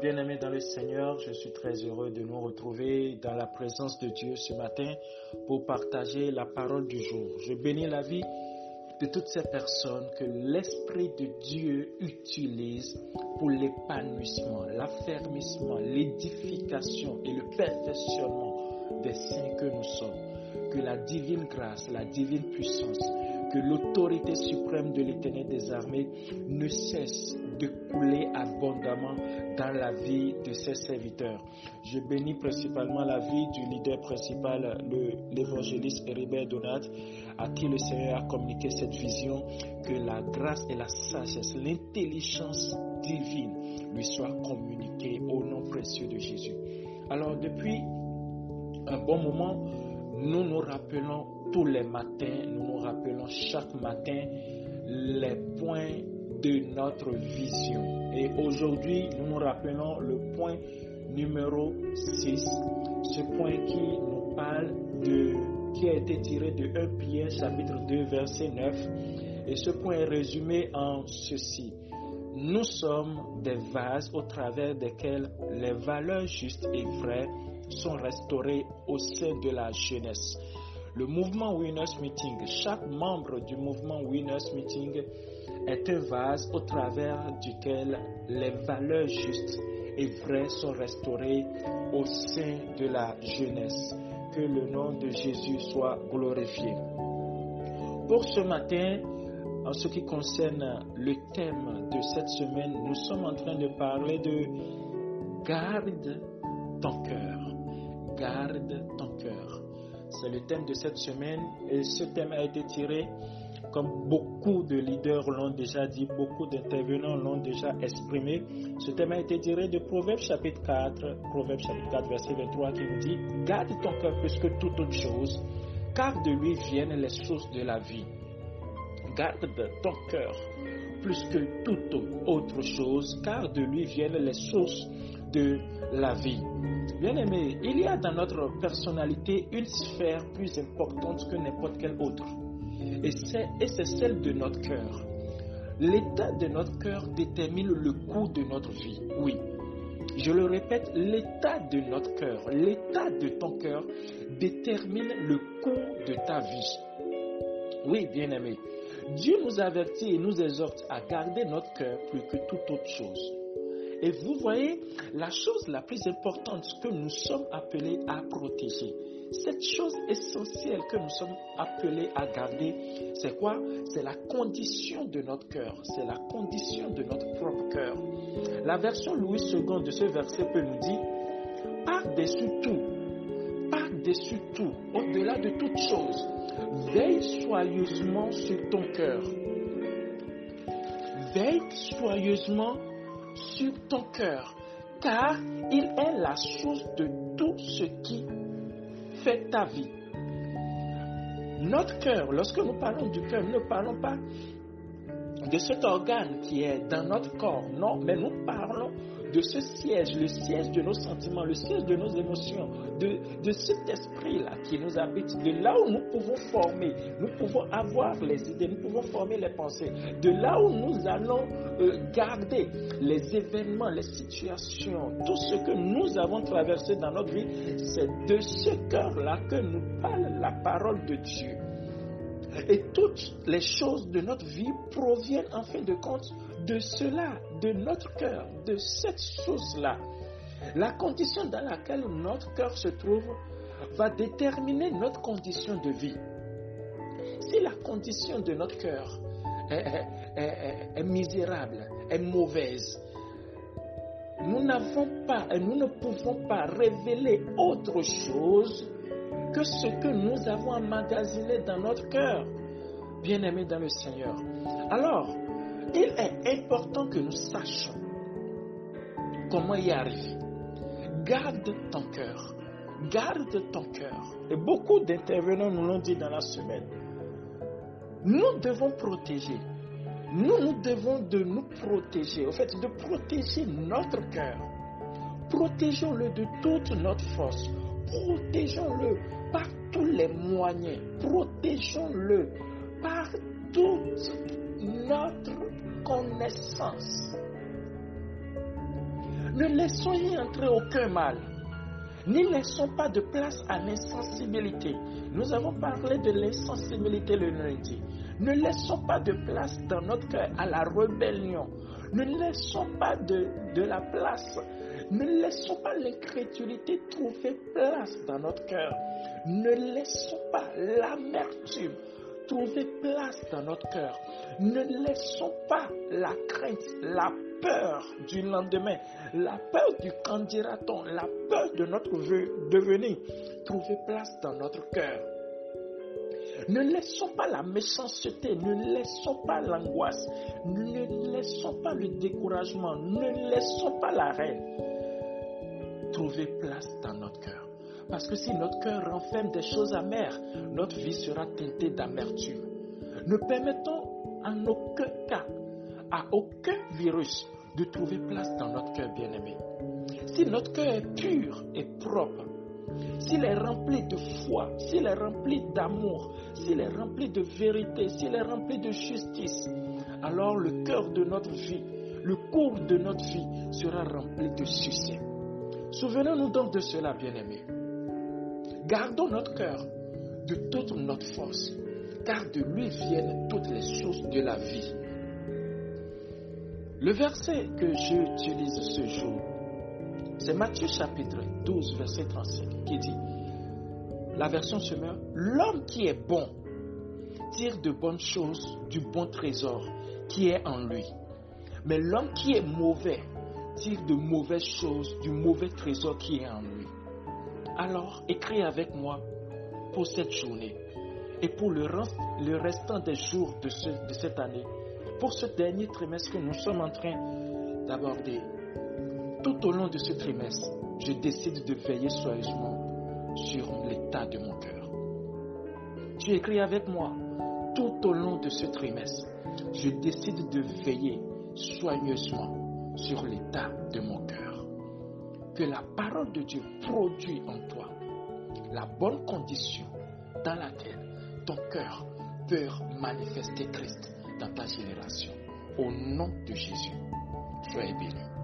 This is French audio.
bien-aimés dans le Seigneur, je suis très heureux de nous retrouver dans la présence de Dieu ce matin pour partager la parole du jour. Je bénis la vie de toutes ces personnes que l'Esprit de Dieu utilise pour l'épanouissement, l'affermissement, l'édification et le perfectionnement des saints que nous sommes. Que la divine grâce, la divine puissance, que l'autorité suprême de l'Éternel des armées ne cesse de couler abondamment dans la vie de ses serviteurs. Je bénis principalement la vie du leader principal, l'évangéliste Héribert Donat, à qui le Seigneur a communiqué cette vision, que la grâce et la sagesse, l'intelligence divine lui soient communiquées au nom précieux de Jésus. Alors depuis un bon moment, nous nous rappelons tous les matins, nous nous rappelons chaque matin les points de notre vision. Et aujourd'hui, nous nous rappelons le point numéro 6, ce point qui nous parle de, qui a été tiré de 1 Pierre chapitre 2 verset 9. Et ce point est résumé en ceci. Nous sommes des vases au travers desquels les valeurs justes et vraies sont restaurées au sein de la jeunesse. Le mouvement Winners Meeting, chaque membre du mouvement Winners Meeting est un vase au travers duquel les valeurs justes et vraies sont restaurées au sein de la jeunesse. Que le nom de Jésus soit glorifié. Pour ce matin, en ce qui concerne le thème de cette semaine, nous sommes en train de parler de garde ton cœur. Garde ton cœur. C'est le thème de cette semaine et ce thème a été tiré comme beaucoup de leaders l'ont déjà dit, beaucoup d'intervenants l'ont déjà exprimé, ce thème a été tiré de Proverbes chapitre 4, Proverbes chapitre 4, verset 23, qui nous dit Garde ton cœur plus que toute autre chose, car de lui viennent les sources de la vie. Garde ton cœur plus que toute autre chose, car de lui viennent les sources de la vie. Bien aimé, il y a dans notre personnalité une sphère plus importante que n'importe quelle autre et c'est celle de notre cœur. L'état de notre cœur détermine le cours de notre vie. Oui, je le répète, l'état de notre cœur, l'état de ton cœur détermine le cours de ta vie. Oui, bien-aimé, Dieu nous avertit et nous exhorte à garder notre cœur plus que toute autre chose. Et vous voyez, la chose la plus importante que nous sommes appelés à protéger, cette chose essentielle que nous sommes appelés à garder, c'est quoi? C'est la condition de notre cœur. C'est la condition de notre propre cœur. La version Louis II de ce verset peut nous dire par-dessus tout, par-dessus tout, au-delà de toute chose, veille soigneusement sur ton cœur. Veille soigneusement ton cœur, car il est la source de tout ce qui fait ta vie. Notre cœur, lorsque nous parlons du cœur, nous ne parlons pas de cet organe qui est dans notre corps, non, mais nous parlons de ce siège, le siège de nos sentiments, le siège de nos émotions, de, de cet esprit-là qui nous habite, de là où nous pouvons former, nous pouvons avoir les idées, nous pouvons former les pensées, de là où nous allons euh, garder les événements, les situations, tout ce que nous avons traversé dans notre vie, c'est de ce cœur-là que nous parle la parole de Dieu. Et toutes les choses de notre vie proviennent en fin de compte de cela, de notre cœur, de cette chose-là. La condition dans laquelle notre cœur se trouve va déterminer notre condition de vie. Si la condition de notre cœur est, misérable, est mauvaise, nous n'avons pas et nous ne pouvons pas révéler autre chose que ce que nous avons emmagasiné dans notre cœur, bien-aimés dans le Seigneur. Alors, il est important que nous sachions comment y arriver. Garde ton cœur. Garde ton cœur. Et beaucoup d'intervenants nous l'ont dit dans la semaine. Nous devons protéger. Nous, nous devons de nous protéger. En fait, de protéger notre cœur. Protégeons-le de toute notre force. Protégeons-le par tous les moyens. Protégeons-le par toute notre connaissance. Ne laissons y entrer aucun mal. N'y laissons pas de place à l'insensibilité. Nous avons parlé de l'insensibilité le lundi. Ne laissons pas de place dans notre cœur à la rébellion. Ne laissons pas de, de la place. Ne laissons pas l'incrédulité trouver place dans notre cœur. Ne laissons pas l'amertume trouver place dans notre cœur. Ne laissons pas la crainte, la peur du lendemain, la peur du candidaton, la peur de notre devenir trouver place dans notre cœur. Ne laissons pas la méchanceté, ne laissons pas l'angoisse, ne laissons pas le découragement, ne laissons pas la haine trouver place dans notre cœur. Parce que si notre cœur renferme des choses amères, notre vie sera teintée d'amertume. Ne permettons en aucun cas, à aucun virus, de trouver place dans notre cœur bien-aimé. Si notre cœur est pur et propre, s'il est rempli de foi, s'il est rempli d'amour, s'il est rempli de vérité, s'il est rempli de justice, alors le cœur de notre vie, le cours de notre vie sera rempli de succès. Souvenons-nous donc de cela, bien-aimés. Gardons notre cœur de toute notre force, car de lui viennent toutes les choses de la vie. Le verset que j'utilise ce jour, c'est Matthieu chapitre 12, verset 35, qui dit, la version semeur, l'homme qui est bon tire de bonnes choses du bon trésor qui est en lui. Mais l'homme qui est mauvais tire de mauvaises choses du mauvais trésor qui est en lui. Alors, écris avec moi pour cette journée et pour le, restant des jours de, de cette année, pour ce dernier trimestre que nous sommes en train d'aborder. Tout au long de ce trimestre, je décide de veiller soigneusement sur l'état de mon cœur. Tu écris avec moi, tout au long de ce trimestre, je décide de veiller soigneusement sur l'état de mon cœur. Que la parole de Dieu produit en toi la bonne condition dans laquelle ton cœur peut manifester Christ dans ta génération. Au nom de Jésus, soyez bénis.